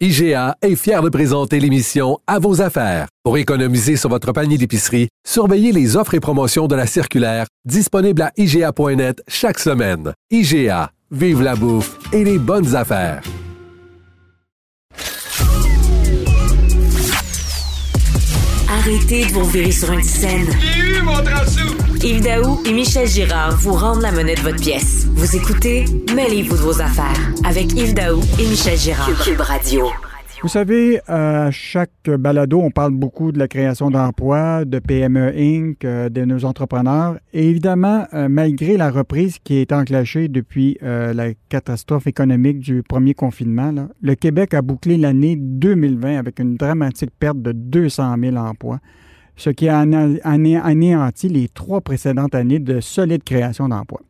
IGA est fier de présenter l'émission À vos affaires. Pour économiser sur votre panier d'épicerie, surveillez les offres et promotions de la circulaire disponible à IGA.net chaque semaine. IGA, vive la bouffe et les bonnes affaires. Arrêtez de vous virer sur une scène. J'ai eu mon transou! Yves Daou et Michel Girard vous rendent la monnaie de votre pièce. Vous écoutez Mêlez-vous de vos affaires avec Yves Daou et Michel Girard. Cube Radio. Vous savez, à chaque balado, on parle beaucoup de la création d'emplois, de PME Inc., euh, de nos entrepreneurs. Et évidemment, euh, malgré la reprise qui est enclenchée depuis euh, la catastrophe économique du premier confinement, là, le Québec a bouclé l'année 2020 avec une dramatique perte de 200 000 emplois, ce qui a ané- ané- anéanti les trois précédentes années de solide création d'emplois.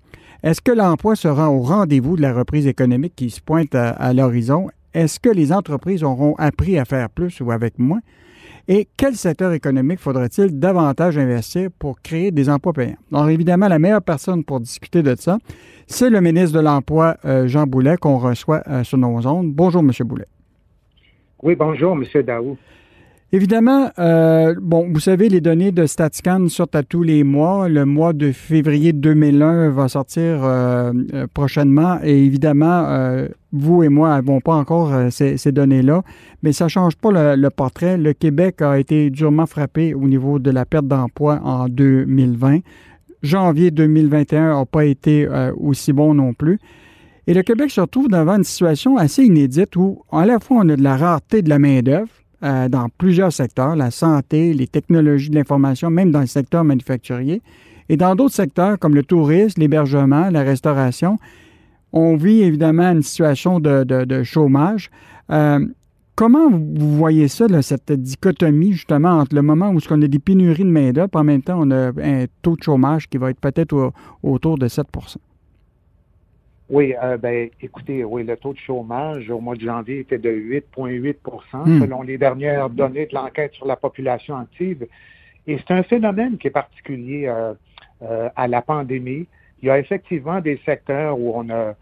Est-ce que l'emploi sera au rendez-vous de la reprise économique qui se pointe à, à l'horizon? Est-ce que les entreprises auront appris à faire plus ou avec moins? Et quel secteur économique faudrait-il davantage investir pour créer des emplois payants? Alors évidemment, la meilleure personne pour discuter de ça, c'est le ministre de l'Emploi, euh, Jean Boulet, qu'on reçoit euh, sur nos ondes. Bonjour, M. Boulet. Oui, bonjour, M. Daou. Évidemment, euh, bon, vous savez, les données de StatScan sortent à tous les mois. Le mois de février 2001 va sortir euh, euh, prochainement. Et évidemment, vous et moi n'avons pas encore ces, données-là, mais ça ne change pas le, le portrait. Le Québec a été durement frappé au niveau de la perte d'emploi en 2020. Janvier 2021 n'a pas été aussi bon non plus. Et le Québec se retrouve devant une situation assez inédite où, à la fois, on a de la rareté de la main-d'œuvre, euh, dans plusieurs secteurs, la santé, les technologies de l'information, même dans le secteur manufacturier. Et dans d'autres secteurs comme le tourisme, l'hébergement, la restauration, on vit évidemment une situation de, de- chômage. Euh, comment vous voyez ça, cette dichotomie justement entre le moment où on a des pénuries de main-d'œuvre, en même temps on a un taux de chômage qui va être peut-être au- autour de 7 Oui, euh, ben, écoutez, oui, le taux de chômage au mois de janvier était de 8,8% Hmm. selon les dernières données de l'enquête sur la population active. Et c'est un phénomène qui est particulier euh, euh, à la pandémie. Il y a effectivement des secteurs où on a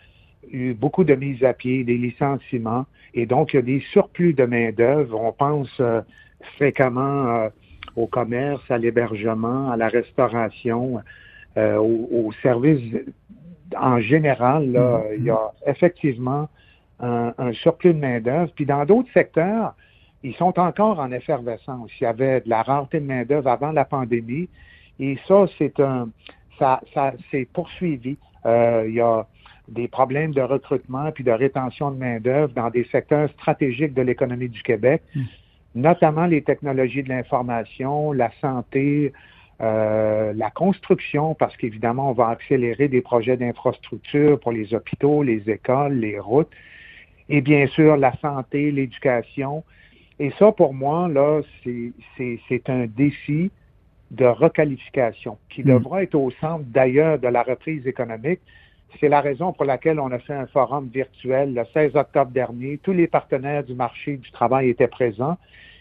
eu beaucoup de mises à pied, des licenciements, et donc il y a des surplus de main-d'œuvre. On pense euh, fréquemment euh, au commerce, à l'hébergement, à la restauration, euh, aux, aux services en général, là, il y a effectivement un, un surplus de main-d'œuvre. Puis dans d'autres secteurs, ils sont encore en effervescence. Il y avait de la rareté de main-d'œuvre avant la pandémie. Et ça, c'est un ça, ça s'est poursuivi. Euh, il y a des problèmes de recrutement puis de rétention de main-d'œuvre dans des secteurs stratégiques de l'économie du Québec, notamment les technologies de l'information, la santé, euh, la construction, parce qu'évidemment, on va accélérer des projets d'infrastructure pour les hôpitaux, les écoles, les routes, et bien sûr la santé, l'éducation. Et ça, pour moi, là, c'est- c'est c'est un défi de requalification qui Mm. devra être au centre d'ailleurs de la reprise économique. C'est la raison pour laquelle on a fait un forum virtuel le 16 octobre dernier. Tous les partenaires du marché du travail étaient présents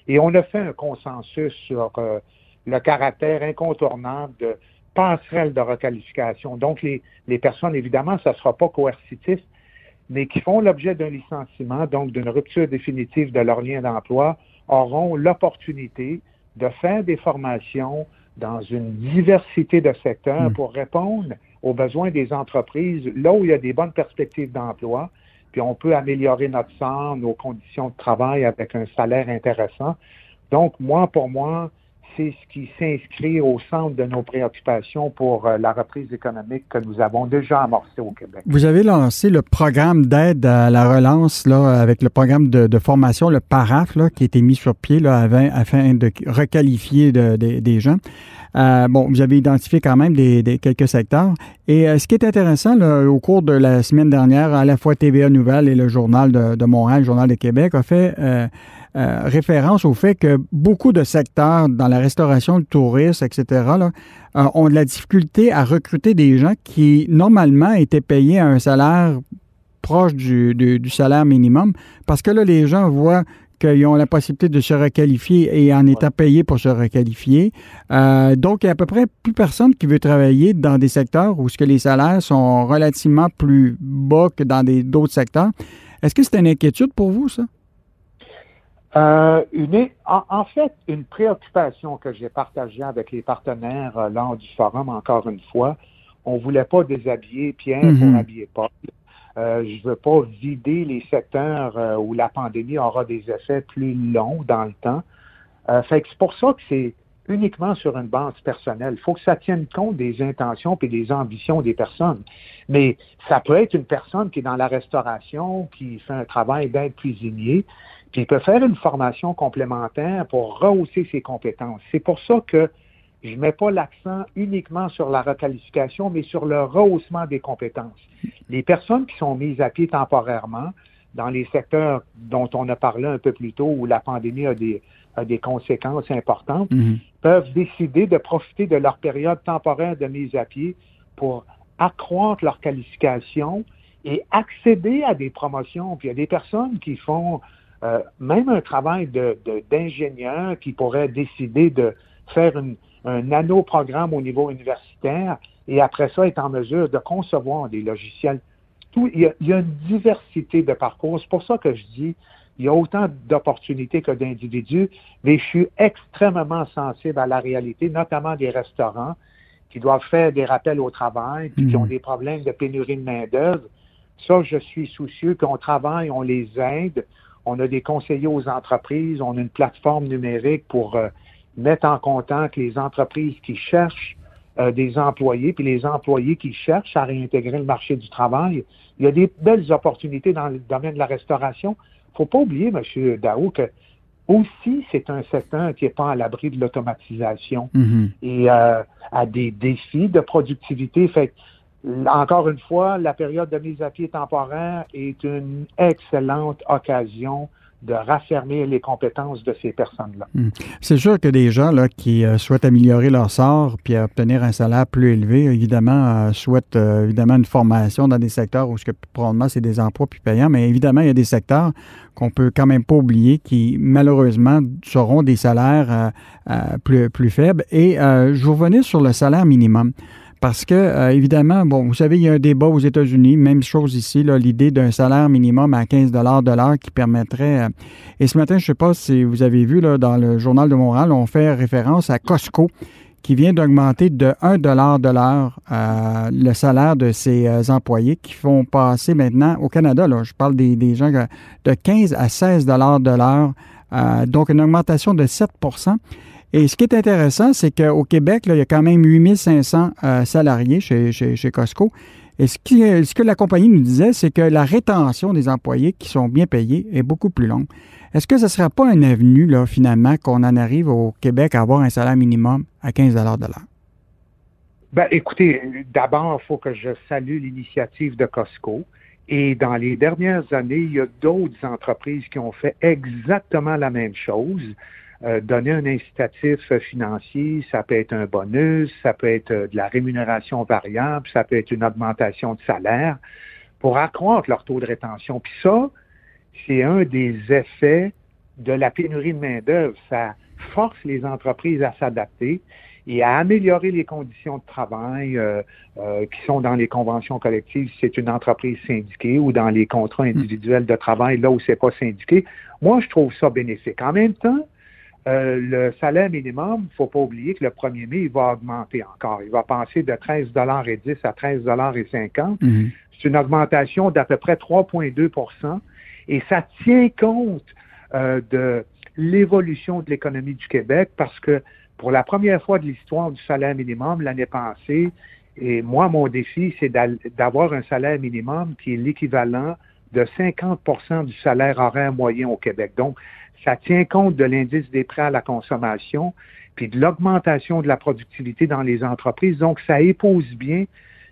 et on a fait un consensus sur euh, le caractère incontournable de passerelle de requalification. Donc, les, les personnes, évidemment, ça ne sera pas coercitif, mais qui font l'objet d'un licenciement, donc d'une rupture définitive de leur lien d'emploi, auront l'opportunité de faire des formations dans une diversité de secteurs Mm. pour répondre aux besoins des entreprises, là où il y a des bonnes perspectives d'emploi, puis on peut améliorer notre sort, nos conditions de travail avec un salaire intéressant. Donc, moi, pour moi, c'est ce qui s'inscrit au centre de nos préoccupations pour euh, la reprise économique que nous avons déjà amorcée au Québec. Vous avez lancé le programme d'aide à la relance là, avec le programme de, formation, le PARAF, là, qui a été mis sur pied là, afin, de requalifier de- de- des gens. Euh, bon, vous avez identifié quand même des, quelques secteurs. Et ce qui est intéressant, au cours de la semaine dernière, à la fois TVA Nouvelle et le Journal de, Montréal, le Journal de Québec, a fait référence au fait que beaucoup de secteurs dans la restauration, le tourisme, etc., ont de la difficulté à recruter des gens qui, normalement, étaient payés à un salaire proche du, du, salaire minimum, parce que là, les gens voient qu'ils ont la possibilité de se requalifier et en étant payés pour se requalifier. Euh, donc, il n'y a à peu près plus personne qui veut travailler dans des secteurs où ce que les salaires sont relativement plus bas que dans d'autres secteurs. Est-ce que c'est une inquiétude pour vous, ça? Euh, une, en, fait, une préoccupation que j'ai partagée avec les partenaires euh, lors du forum, encore une fois, on ne voulait pas déshabiller Pierre pour mm-hmm. habiller Paul. Euh, je ne veux pas vider les secteurs euh, où la pandémie aura des effets plus longs dans le temps. Euh, fait que c'est pour ça que c'est uniquement sur une base personnelle. Il faut que ça tienne compte des intentions et des ambitions des personnes. Mais ça peut être une personne qui est dans la restauration, qui fait un travail d'aide cuisinier, qui peut faire une formation complémentaire pour rehausser ses compétences. C'est pour ça que je ne mets pas l'accent uniquement sur la requalification, mais sur le rehaussement des compétences. Les personnes qui sont mises à pied temporairement dans les secteurs dont on a parlé un peu plus tôt, où la pandémie a des, des conséquences importantes, mhm. peuvent décider de profiter de leur période temporaire de mise à pied pour accroître leur qualification et accéder à des promotions. Puis il y a des personnes qui font euh, même un travail d'ingénieur qui pourraient décider de faire une, un nano-programme au niveau universitaire et après ça, être en mesure de concevoir des logiciels. Tout, il, y a, il y a une diversité de parcours. C'est pour ça que je dis, il y a autant d'opportunités que d'individus, mais je suis extrêmement sensible à la réalité, notamment des restaurants qui doivent faire des rappels au travail, puis qui ont mmh. des problèmes de pénurie de main-d'œuvre. Ça, je suis soucieux qu'on travaille, on les aide. On a des conseillers aux entreprises, on a une plateforme numérique pour euh, mettre en contact les entreprises qui cherchent euh, des employés, puis les employés qui cherchent à réintégrer le marché du travail. Il y a des belles opportunités dans le domaine de la restauration. Il ne faut pas oublier, M. Dao, que aussi, c'est un secteur qui n'est pas à l'abri de l'automatisation mm-hmm. et euh, à des défis de productivité. Fait encore une fois, la période de mise à pied temporaire est une excellente occasion de raffermir les compétences de ces personnes-là. Hmm. C'est sûr que des gens là, qui euh, souhaitent améliorer leur sort puis obtenir un salaire plus élevé, évidemment, euh, souhaitent euh, évidemment une formation dans des secteurs où ce que probablement c'est des emplois plus payants, mais évidemment, il y a des secteurs qu'on peut quand même pas oublier qui, malheureusement, seront des salaires plus, plus faibles. Et je vous revenais sur le salaire minimum. Parce que, euh, évidemment, bon, vous savez, il y a un débat aux États-Unis, même chose ici, l'idée d'un salaire minimum à 15 de l'heure qui permettrait. Euh, et ce matin, je ne sais pas si vous avez vu, là, dans le Journal de Montréal, on fait référence à Costco qui vient d'augmenter de 1 de l'heure euh, le salaire de ses employés qui font passer maintenant au Canada, je parle des, des gens de 15 à 16 de l'heure, donc une augmentation de 7 et ce qui est intéressant, c'est qu'au Québec, il y a quand même 8500 euh, salariés chez, chez, Costco. Et ce, qui, ce, que la compagnie nous disait, c'est que la rétention des employés qui sont bien payés est beaucoup plus longue. Est-ce que ce ne sera pas une avenue, finalement, qu'on en arrive au Québec à avoir un salaire minimum à 15 de l'heure? Ben, écoutez, d'abord, il faut que je salue l'initiative de Costco. Et dans les dernières années, il y a d'autres entreprises qui ont fait exactement la même chose. Euh, donner un incitatif financier, ça peut être un bonus, ça peut être euh, de la rémunération variable, ça peut être une augmentation de salaire pour accroître leur taux de rétention. Puis ça, c'est un des effets de la pénurie de main-d'œuvre. Ça force les entreprises à s'adapter et à améliorer les conditions de travail euh, qui sont dans les conventions collectives si c'est une entreprise syndiquée ou dans les contrats individuels de travail là où c'est pas syndiqué. Moi, je trouve ça bénéfique. En même temps, euh, le salaire minimum, il ne faut pas oublier que le 1er mai, il va augmenter encore. Il va passer de 13,10 à 13,50 mm C'est une augmentation d'à peu près 3,2% et ça tient compte euh, de l'évolution de l'économie du Québec parce que pour la première fois de l'histoire du salaire minimum l'année passée, et moi, mon défi, c'est d'avoir un salaire minimum qui est l'équivalent de 50% du salaire horaire moyen au Québec. Donc, ça tient compte de l'indice des prêts à la consommation puis de l'augmentation de la productivité dans les entreprises. Donc, ça épouse bien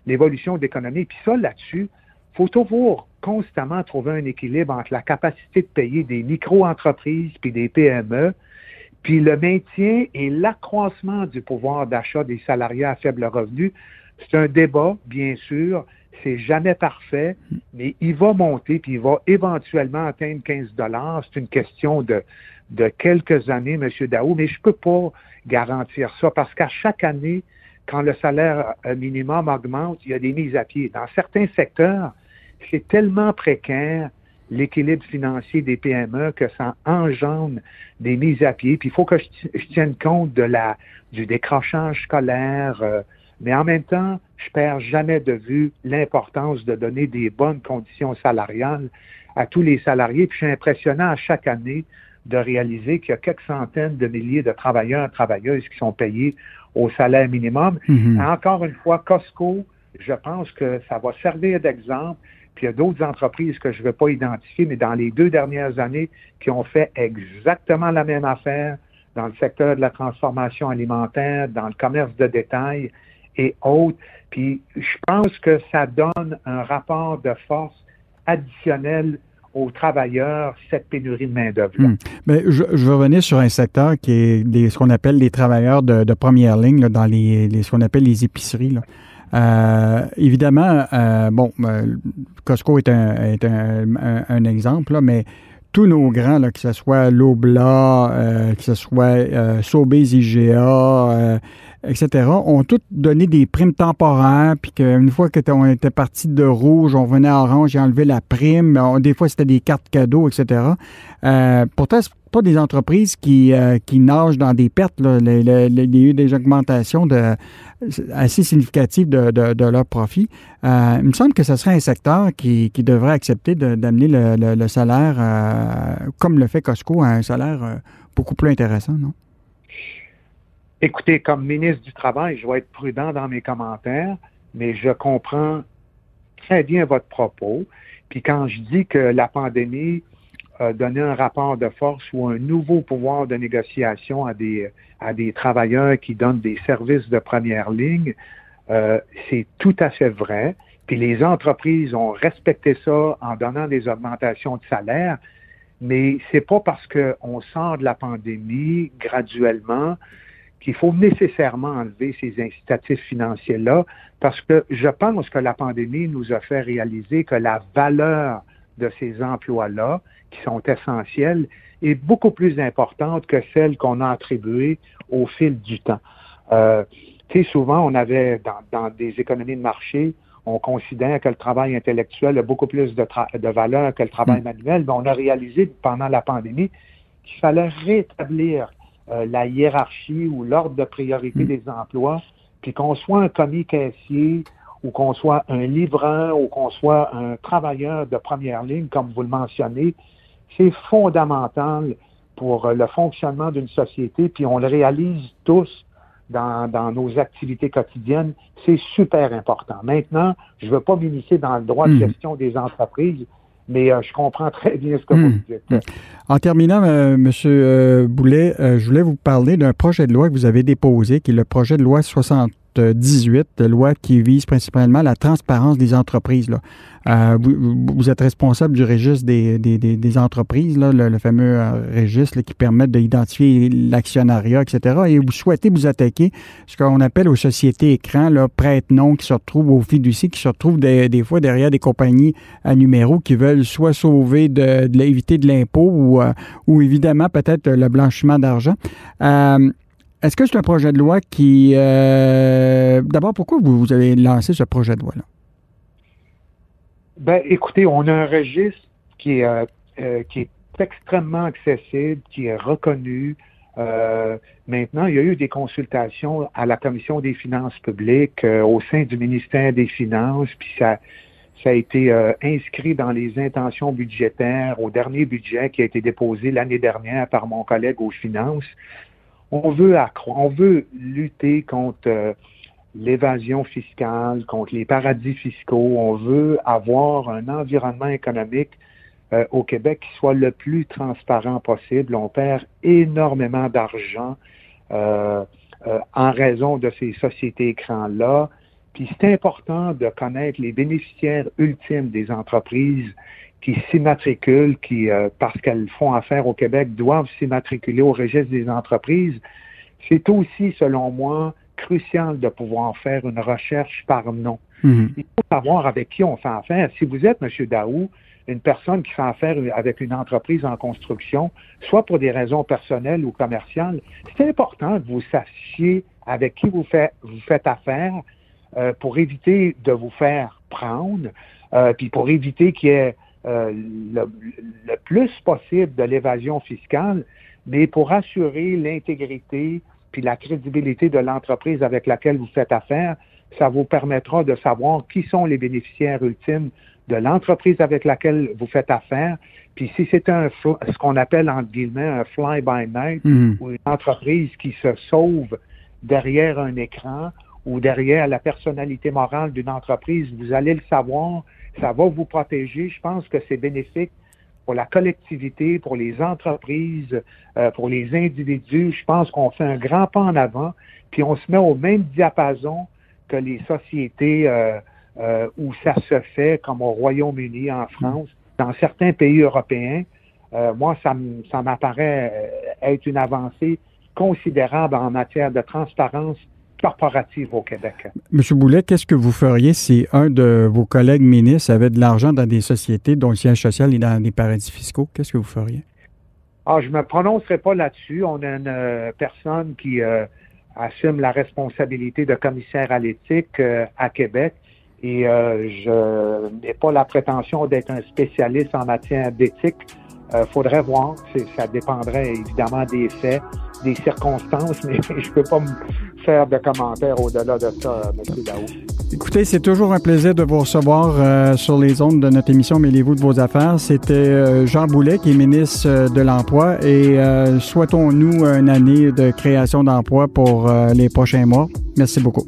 l'évolution de l'économie. Puis ça, là-dessus, faut toujours constamment trouver un équilibre entre la capacité de payer des micro-entreprises puis des PME, puis le maintien et l'accroissement du pouvoir d'achat des salariés à faible revenu. C'est un débat, bien sûr, c'est jamais parfait, mais il va monter, puis il va éventuellement atteindre 15 dollars. C'est une question de, de quelques années, M. Daou, mais je ne peux pas garantir ça parce qu'à chaque année, quand le salaire euh, minimum augmente, il y a des mises à pied. Dans certains secteurs, c'est tellement précaire l'équilibre financier des PME que ça engendre des mises à pied. Puis il faut que je, tienne compte de la du décrochage scolaire, euh, mais en même temps, je perds jamais de vue l'importance de donner des bonnes conditions salariales à tous les salariés. Puis je suis impressionnant à chaque année de réaliser qu'il y a quelques centaines de milliers de travailleurs et travailleuses qui sont payés au salaire minimum. Mm-hmm. Encore une fois, Costco, je pense que ça va servir d'exemple. Puis il y a d'autres entreprises que je ne vais pas identifier, mais dans les deux dernières années, qui ont fait exactement la même affaire dans le secteur de la transformation alimentaire, dans le commerce de détail et autres. Puis je pense que ça donne un rapport de force additionnel aux travailleurs cette pénurie de main-d'œuvre. Hmm. Je, je, veux revenir sur un secteur qui est des, ce qu'on appelle les travailleurs de, première ligne dans les, ce qu'on appelle les épiceries. Euh, évidemment, euh, bon, euh, Costco est un, exemple, mais tous nos grands, là, que ce soit Lobla, que ce soit euh, IGA, etc., ont tous donné des primes temporaires, puis qu'une fois qu'on était parti de rouge, on venait à orange et enlevé la prime. des fois, c'était des cartes cadeaux, etc. Euh, pourtant, c'est pas des entreprises qui, euh, qui nagent dans des pertes. il y a eu des augmentations assez significatives de, de, leur profit. Euh, il me semble que ce serait un secteur qui, devrait accepter d'amener le, le, salaire, euh, comme le fait Costco, à un salaire beaucoup plus intéressant, non? Écoutez, comme ministre du Travail, je vais être prudent dans mes commentaires, mais je comprends très bien votre propos. Puis quand je dis que la pandémie a donné un rapport de force ou un nouveau pouvoir de négociation à des, à des travailleurs qui donnent des services de première ligne, euh, c'est tout à fait vrai. Puis les entreprises ont respecté ça en donnant des augmentations de salaire, mais c'est pas parce qu'on sort de la pandémie graduellement qu'il faut nécessairement enlever ces incitatifs financiers-là, parce que je pense que la pandémie nous a fait réaliser que la valeur de ces emplois-là, qui sont essentiels, est beaucoup plus importante que celle qu'on a attribuée au fil du temps. Euh, tu sais, souvent, on avait, dans, des économies de marché, on considère que le travail intellectuel a beaucoup plus de, de valeur que le travail hmm. manuel, mais on a réalisé pendant la pandémie qu'il fallait rétablir euh, la hiérarchie ou l'ordre de priorité mm. des emplois, puis qu'on soit un commis caissier ou qu'on soit un livreur ou qu'on soit un travailleur de première ligne, comme vous le mentionnez, c'est fondamental pour le fonctionnement d'une société, puis on le réalise tous dans, dans nos activités quotidiennes. C'est super important. Maintenant, je ne veux pas m'initier dans le droit de mm. gestion des entreprises, mais euh, je comprends très bien ce que vous hmm. dites. En terminant, euh, M. Euh, Boulet, je voulais vous parler d'un projet de loi que vous avez déposé, qui est le projet de loi 60 18, loi qui vise principalement la transparence des entreprises. Là. Euh, vous, êtes responsable du registre des, des, entreprises, là, le, fameux euh, registre qui permet d'identifier l'actionnariat, etc. Et vous souhaitez vous attaquer ce qu'on appelle aux sociétés écrans, prête-nom, qui se retrouvent au fiducie, qui se retrouvent des, fois derrière des compagnies à numéro qui veulent soit sauver de, de de l'impôt ou, euh, ou évidemment peut-être le blanchiment d'argent. Est-ce que c'est un projet de loi qui... Euh, d'abord, pourquoi vous, avez lancé ce projet de loi-là? Ben, écoutez, on a un registre qui est, euh, euh, qui est extrêmement accessible, qui est reconnu. maintenant, il y a eu des consultations à la Commission des finances publiques au sein du ministère des Finances, puis ça, ça a été inscrit dans les intentions budgétaires au dernier budget qui a été déposé l'année dernière par mon collègue aux finances on veut lutter contre euh, l'évasion fiscale, contre les paradis fiscaux. On veut avoir un environnement économique euh, au Québec qui soit le plus transparent possible. On perd énormément d'argent en raison de ces sociétés écrans-là. Puis c'est important de connaître les bénéficiaires ultimes des entreprises qui s'immatriculent, qui, parce qu'elles font affaire au Québec, doivent s'immatriculer au registre des entreprises. C'est aussi, selon moi, crucial de pouvoir faire une recherche par nom. Mhm. Il faut savoir avec qui on fait affaire. Si vous êtes, M. Daou, une personne qui fait affaire avec une entreprise en construction, soit pour des raisons personnelles ou commerciales, c'est important que vous sachiez avec qui vous, faites, vous faites affaire euh, pour éviter de vous faire prendre, euh, puis pour éviter qu'il y ait euh, le, le, plus possible de l'évasion fiscale, mais pour assurer l'intégrité puis la crédibilité de l'entreprise avec laquelle vous faites affaire, ça vous permettra de savoir qui sont les bénéficiaires ultimes de l'entreprise avec laquelle vous faites affaire. Puis si c'est un ce qu'on appelle entre guillemets un fly by night mhm. ou une entreprise qui se sauve derrière un écran ou derrière la personnalité morale d'une entreprise, vous allez le savoir, ça va vous protéger. Je pense que c'est bénéfique pour la collectivité, pour les entreprises, euh, pour les individus. Je pense qu'on fait un grand pas en avant, puis on se met au même diapason que les sociétés euh, euh, où ça se fait, comme au Royaume-Uni, en France, dans certains pays européens. moi, ça, ça m'apparaît être une avancée considérable en matière de transparence corporative au Québec. Monsieur Boulet, qu'est-ce que vous feriez si un de vos collègues ministres avait de l'argent dans des sociétés dont le siège social est dans des paradis fiscaux? Qu'est-ce que vous feriez? Ah, je ne me prononcerai pas là-dessus. On a une euh, personne qui euh, assume la responsabilité de commissaire à l'éthique euh, à Québec et je n'ai pas la prétention d'être un spécialiste en matière d'éthique. Il faudrait voir. Ça dépendrait évidemment des faits, des circonstances, mais je ne peux pas me faire de commentaires au-delà de ça, M. Daou. Écoutez, c'est toujours un plaisir de vous recevoir euh, sur les ondes de notre émission Mêlez-vous de vos affaires. C'était euh, Jean Boulet, qui est ministre euh, de l'Emploi, et souhaitons-nous une année de création d'emplois pour les prochains mois. Merci beaucoup.